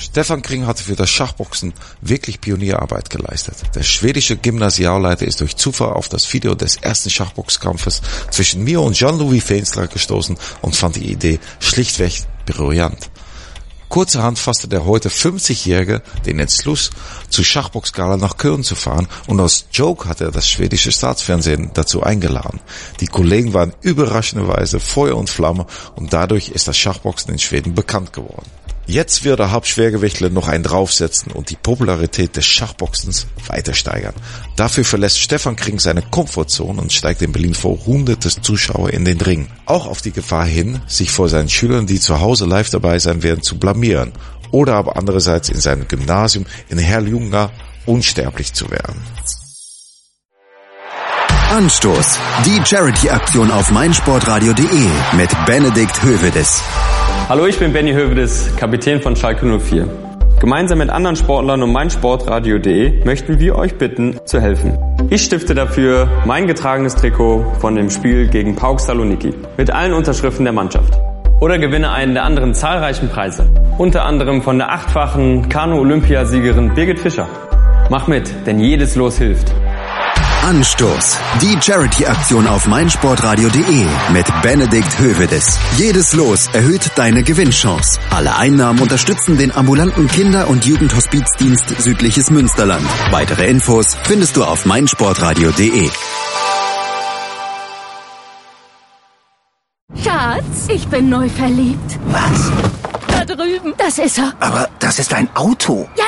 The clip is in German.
Stefan Kring hatte für das Schachboxen wirklich Pionierarbeit geleistet. Der schwedische Gymnasialleiter ist durch Zufall auf das Video des ersten Schachboxkampfes zwischen mir und Jean-Louis Feenstra gestoßen und fand die Idee schlichtweg brillant. Kurzerhand fasste der heute 50-Jährige den Entschluss, zu Schachboxgala nach Köln zu fahren und als Joke hat er das schwedische Staatsfernsehen dazu eingeladen. Die Kollegen waren überraschenderweise Feuer und Flamme und dadurch ist das Schachboxen in Schweden bekannt geworden. Jetzt wird der Hauptschwergewichtler noch einen draufsetzen und die Popularität des Schachboxens weiter steigern. Dafür verlässt Stefan Kring seine Komfortzone und steigt in Berlin vor hunderte Zuschauer in den Ring. Auch auf die Gefahr hin, sich vor seinen Schülern, die zu Hause live dabei sein werden, zu blamieren. Oder aber andererseits in seinem Gymnasium in Herrljunga unsterblich zu werden. Anstoß. Die Charity-Aktion auf meinsportradio.de mit Benedikt Hövedes. Hallo, ich bin Benny Hövedes, Kapitän von Schalke 04. Gemeinsam mit anderen Sportlern und meinsportradio.de möchten wir euch bitten, zu helfen. Ich stifte dafür mein getragenes Trikot von dem Spiel gegen Pauk Saloniki mit allen Unterschriften der Mannschaft. Oder gewinne einen der anderen zahlreichen Preise. Unter anderem von der achtfachen Kanu-Olympiasiegerin Birgit Fischer. Mach mit, denn jedes Los hilft. Anstoß. Die Charity-Aktion auf meinsportradio.de mit Benedikt Hövedes. Jedes Los erhöht deine Gewinnchance. Alle Einnahmen unterstützen den ambulanten Kinder- und Jugendhospizdienst Südliches Münsterland. Weitere Infos findest du auf meinsportradio.de. Schatz, ich bin neu verliebt. Was? Da drüben. Das ist er. Aber das ist ein Auto. Ja.